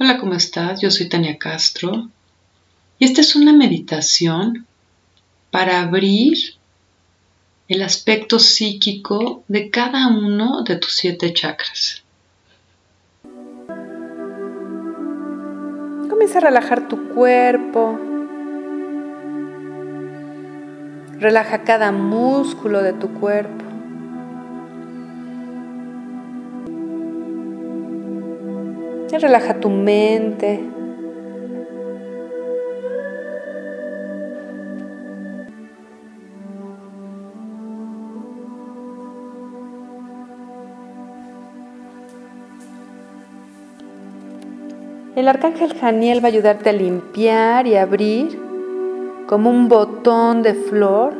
Hola, ¿cómo estás? Yo soy Tania Castro y esta es una meditación para abrir el aspecto psíquico de cada uno de tus siete chakras. Comienza a relajar tu cuerpo. Relaja cada músculo de tu cuerpo. Relaja tu mente. El arcángel Janiel va a ayudarte a limpiar y abrir como un botón de flor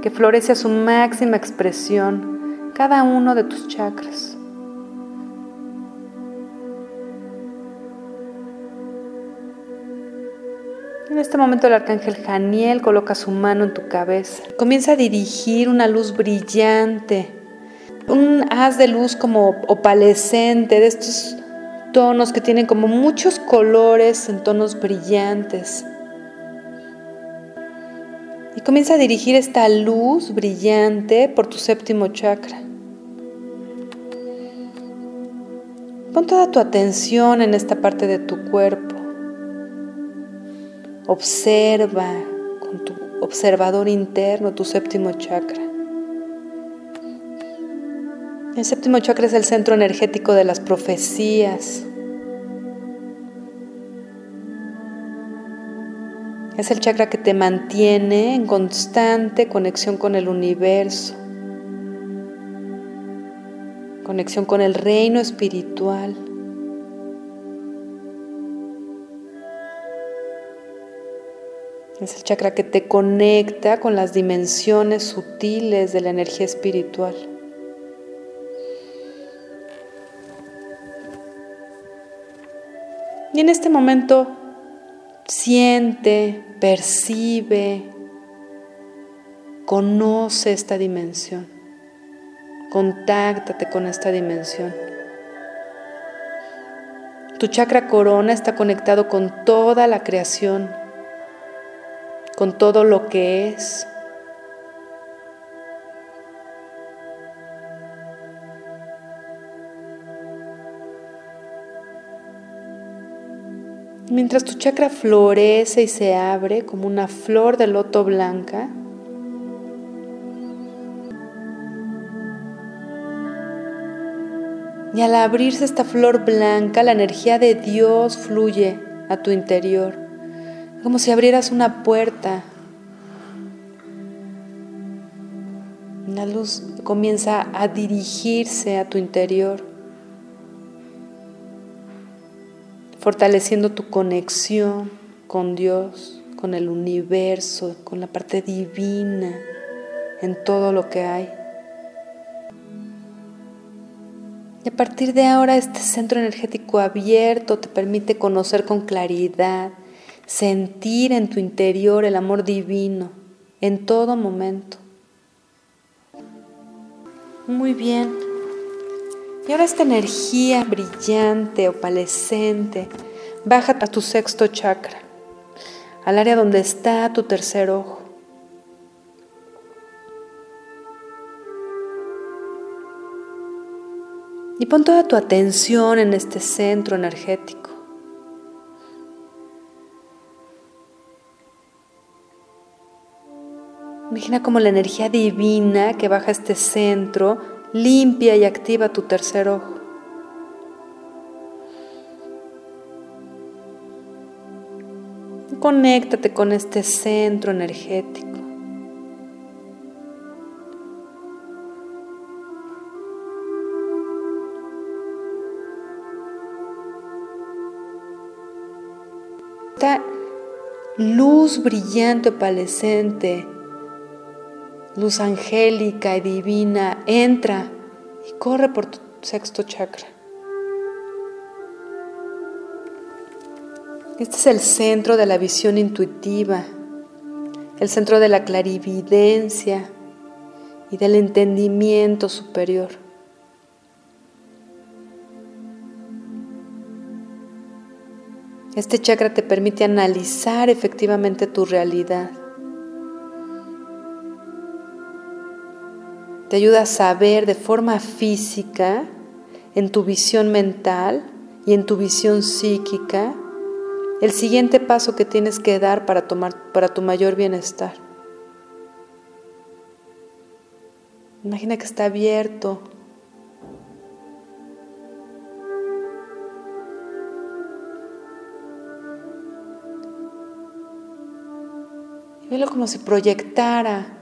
que florece a su máxima expresión cada uno de tus chakras. Este momento el arcángel Janiel coloca su mano en tu cabeza. Comienza a dirigir una luz brillante, un haz de luz como opalescente, de estos tonos que tienen como muchos colores en tonos brillantes. Y comienza a dirigir esta luz brillante por tu séptimo chakra. Pon toda tu atención en esta parte de tu cuerpo. Observa con tu observador interno tu séptimo chakra. El séptimo chakra es el centro energético de las profecías. Es el chakra que te mantiene en constante conexión con el universo, conexión con el reino espiritual. Es el chakra que te conecta con las dimensiones sutiles de la energía espiritual. Y en este momento siente, percibe, conoce esta dimensión. Contáctate con esta dimensión. Tu chakra corona está conectado con toda la creación con todo lo que es. Mientras tu chakra florece y se abre como una flor de loto blanca, y al abrirse esta flor blanca, la energía de Dios fluye a tu interior como si abrieras una puerta. La luz comienza a dirigirse a tu interior, fortaleciendo tu conexión con Dios, con el universo, con la parte divina en todo lo que hay. Y a partir de ahora este centro energético abierto te permite conocer con claridad sentir en tu interior el amor divino en todo momento. Muy bien. Y ahora esta energía brillante, opalescente, baja a tu sexto chakra, al área donde está tu tercer ojo. Y pon toda tu atención en este centro energético. Imagina como la energía divina que baja este centro limpia y activa tu tercer ojo. Conéctate con este centro energético. Esta luz brillante opalescente luz angélica y divina entra y corre por tu sexto chakra. Este es el centro de la visión intuitiva, el centro de la clarividencia y del entendimiento superior. Este chakra te permite analizar efectivamente tu realidad. Te ayuda a saber de forma física, en tu visión mental y en tu visión psíquica, el siguiente paso que tienes que dar para, tomar, para tu mayor bienestar. Imagina que está abierto. Y velo como si proyectara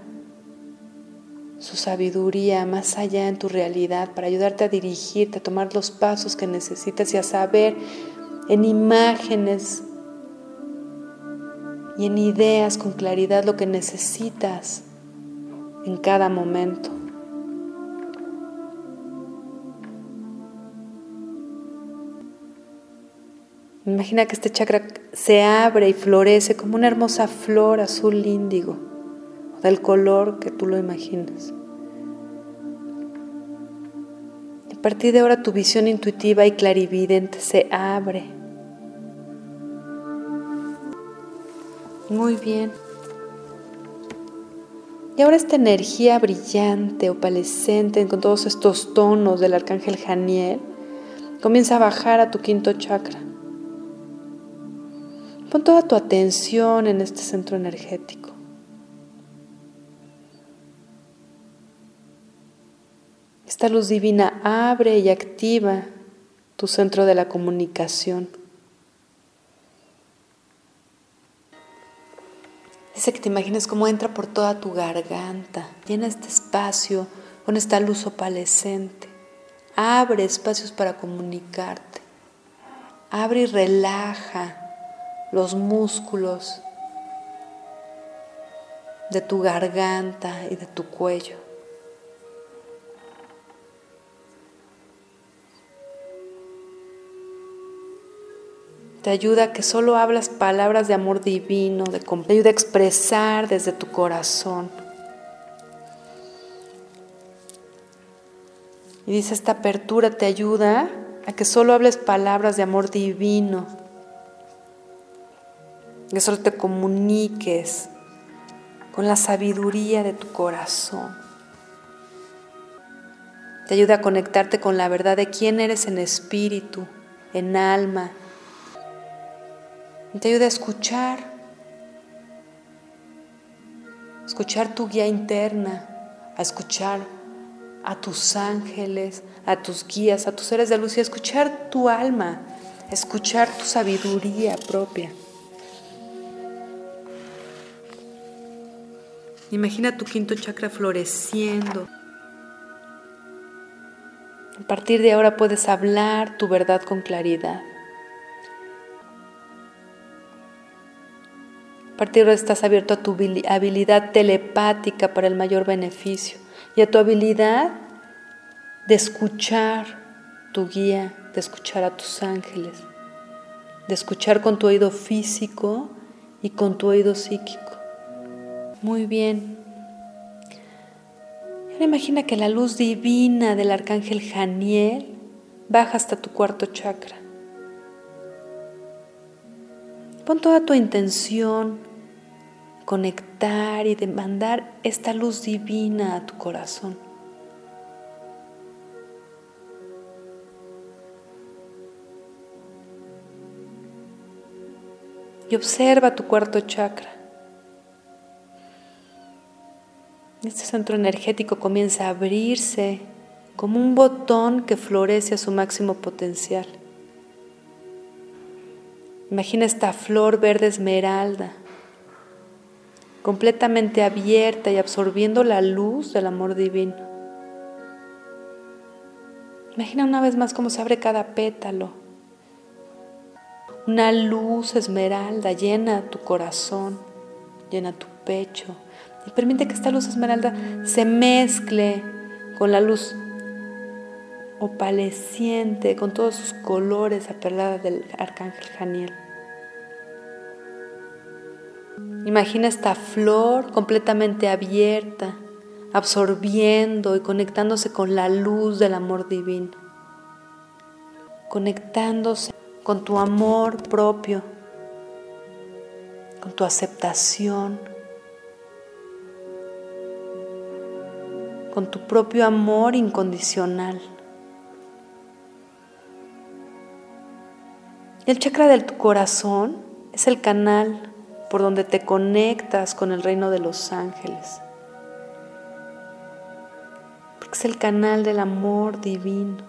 su sabiduría más allá en tu realidad para ayudarte a dirigirte, a tomar los pasos que necesitas y a saber en imágenes y en ideas con claridad lo que necesitas en cada momento. Imagina que este chakra se abre y florece como una hermosa flor azul índigo, del color que tú lo imaginas. A partir de ahora tu visión intuitiva y clarividente se abre Muy bien. Y ahora esta energía brillante, opalescente, con todos estos tonos del arcángel Janiel, comienza a bajar a tu quinto chakra. Pon toda tu atención en este centro energético. Esta luz divina abre y activa tu centro de la comunicación. Dice que te imagines cómo entra por toda tu garganta, llena este espacio con esta luz opalescente. Abre espacios para comunicarte. Abre y relaja los músculos de tu garganta y de tu cuello. Te ayuda a que solo hablas palabras de amor divino, te ayuda a expresar desde tu corazón. Y dice, esta apertura te ayuda a que solo hables palabras de amor divino, que solo te comuniques con la sabiduría de tu corazón. Te ayuda a conectarte con la verdad de quién eres en espíritu, en alma, te ayuda a escuchar, escuchar tu guía interna, a escuchar a tus ángeles, a tus guías, a tus seres de luz y a escuchar tu alma, a escuchar tu sabiduría propia. Imagina tu quinto chakra floreciendo. A partir de ahora puedes hablar tu verdad con claridad. Partir de estás abierto a tu habilidad telepática para el mayor beneficio y a tu habilidad de escuchar tu guía, de escuchar a tus ángeles, de escuchar con tu oído físico y con tu oído psíquico. Muy bien. Ahora imagina que la luz divina del arcángel Janiel baja hasta tu cuarto chakra. Pon toda tu intención conectar y demandar esta luz divina a tu corazón. Y observa tu cuarto chakra. Este centro energético comienza a abrirse como un botón que florece a su máximo potencial. Imagina esta flor verde esmeralda completamente abierta y absorbiendo la luz del amor divino. Imagina una vez más cómo se abre cada pétalo. Una luz esmeralda llena tu corazón, llena tu pecho. Y permite que esta luz esmeralda se mezcle con la luz opaleciente, con todos sus colores aperlada del arcángel Janiel. Imagina esta flor completamente abierta, absorbiendo y conectándose con la luz del amor divino, conectándose con tu amor propio, con tu aceptación, con tu propio amor incondicional. El chakra del corazón es el canal por donde te conectas con el reino de los ángeles. Porque es el canal del amor divino.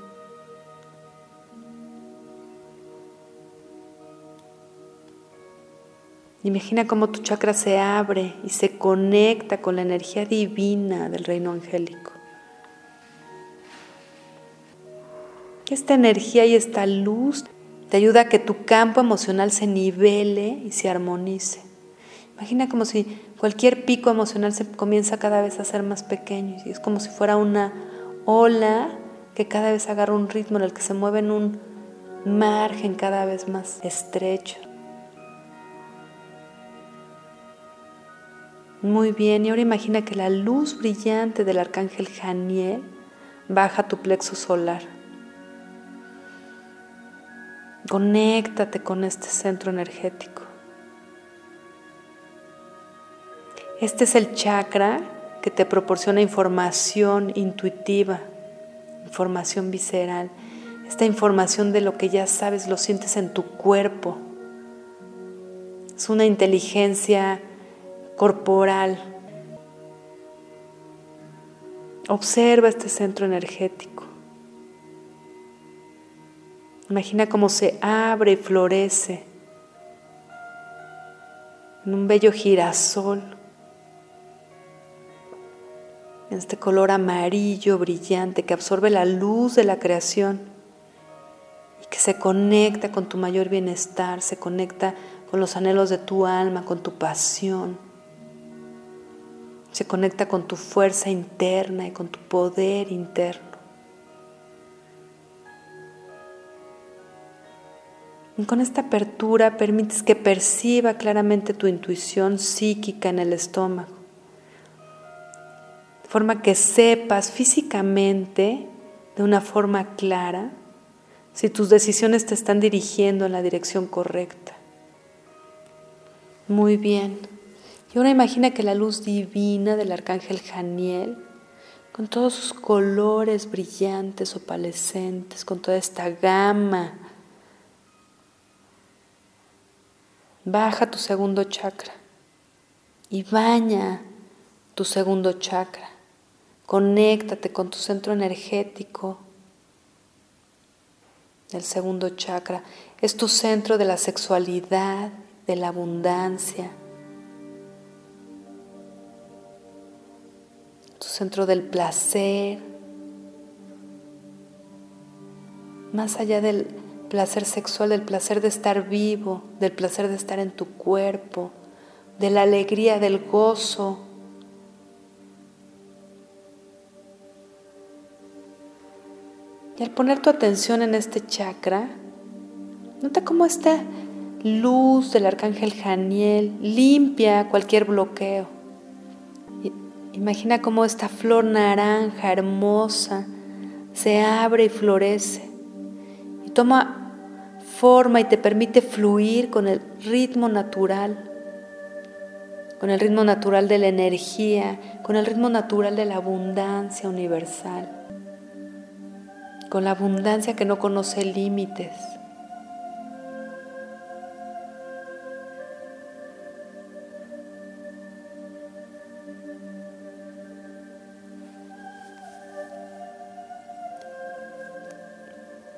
Imagina cómo tu chakra se abre y se conecta con la energía divina del reino angélico. Esta energía y esta luz te ayuda a que tu campo emocional se nivele y se armonice. Imagina como si cualquier pico emocional se comienza cada vez a ser más pequeño y es como si fuera una ola que cada vez agarra un ritmo en el que se mueve en un margen cada vez más estrecho. Muy bien, y ahora imagina que la luz brillante del arcángel Janiel baja tu plexo solar. Conéctate con este centro energético. Este es el chakra que te proporciona información intuitiva, información visceral. Esta información de lo que ya sabes lo sientes en tu cuerpo. Es una inteligencia corporal. Observa este centro energético. Imagina cómo se abre y florece en un bello girasol, en este color amarillo brillante que absorbe la luz de la creación y que se conecta con tu mayor bienestar, se conecta con los anhelos de tu alma, con tu pasión, se conecta con tu fuerza interna y con tu poder interno. Y con esta apertura permites que perciba claramente tu intuición psíquica en el estómago, forma que sepas físicamente de una forma clara si tus decisiones te están dirigiendo en la dirección correcta. Muy bien. Y ahora imagina que la luz divina del arcángel Janiel, con todos sus colores brillantes, opalescentes, con toda esta gama Baja tu segundo chakra y baña tu segundo chakra. Conéctate con tu centro energético del segundo chakra. Es tu centro de la sexualidad, de la abundancia. Tu centro del placer. Más allá del placer sexual, del placer de estar vivo, del placer de estar en tu cuerpo, de la alegría, del gozo. Al poner tu atención en este chakra, nota cómo esta luz del arcángel Janiel limpia cualquier bloqueo. Imagina cómo esta flor naranja hermosa se abre y florece y toma forma y te permite fluir con el ritmo natural, con el ritmo natural de la energía, con el ritmo natural de la abundancia universal, con la abundancia que no conoce límites.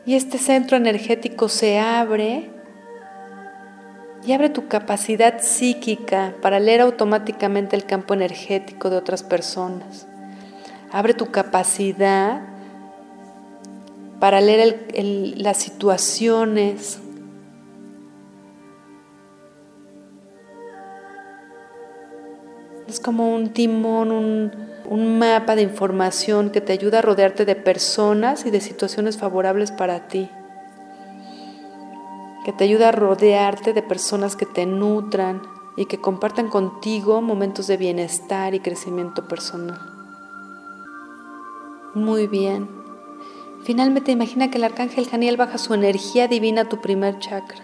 Y este centro energético se abre y abre tu capacidad psíquica para leer automáticamente el campo energético de otras personas. Abre tu capacidad para leer las situaciones. Es como un timón, un, un mapa de información que te ayuda a rodearte de personas y de situaciones favorables para ti, que te ayuda a rodearte de personas que te nutran y que compartan contigo momentos de bienestar y crecimiento personal. Muy bien. Finalmente imagina que el arcángel Janiel baja su energía divina a tu primer chakra.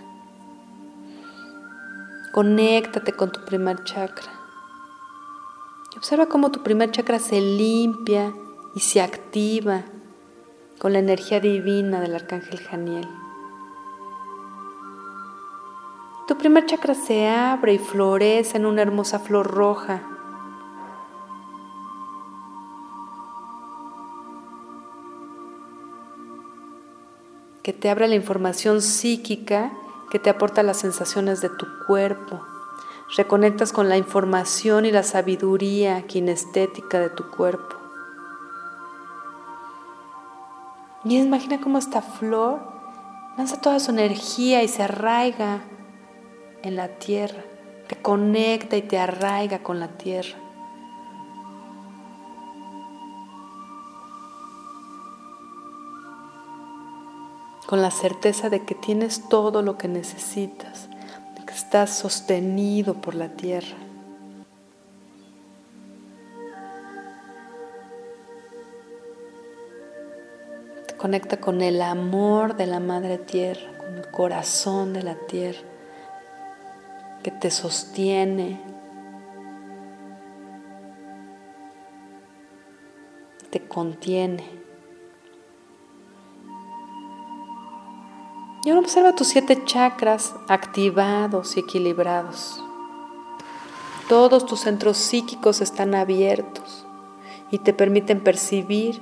Conéctate con tu primer chakra. Y observa cómo tu primer chakra se limpia y se activa con la energía divina del arcángel Janiel. Tu primer chakra se abre y florece en una hermosa flor roja que te abra la información psíquica que te aporta las sensaciones de tu cuerpo. Reconectas con la información y la sabiduría kinestética de tu cuerpo. Y imagina cómo esta flor lanza toda su energía y se arraiga en la tierra, te conecta y te arraiga con la tierra. Con la certeza de que tienes todo lo que necesitas, de que estás sostenido por la tierra. Te conecta con el amor de la madre tierra, con el corazón de la tierra, que te sostiene, te contiene. Observa tus siete chakras activados y equilibrados. Todos tus centros psíquicos están abiertos y te permiten percibir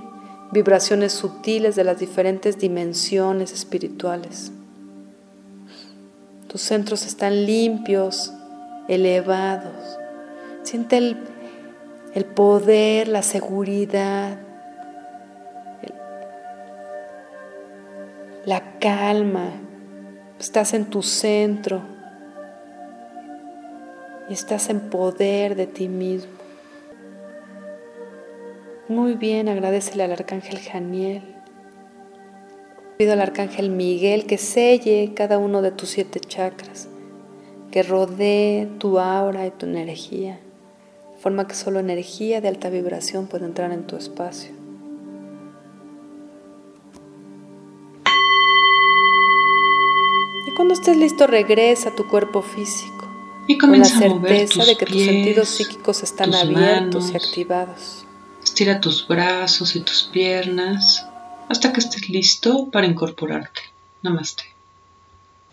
vibraciones sutiles de las diferentes dimensiones espirituales. Tus centros están limpios, elevados. Siente el, el poder, la seguridad, la calma, estás en tu centro y estás en poder de ti mismo. Muy bien, agradecele al arcángel Janiel. Pido al arcángel Miguel que selle cada uno de tus siete chakras, que rodee tu aura y tu energía, de forma que solo energía de alta vibración puede entrar en tu espacio. Cuando estés listo, regresa a tu cuerpo físico. Y comienza con la certeza de que tus sentidos psíquicos están abiertos y activados. Estira tus brazos y tus piernas hasta que estés listo para incorporarte. Namaste.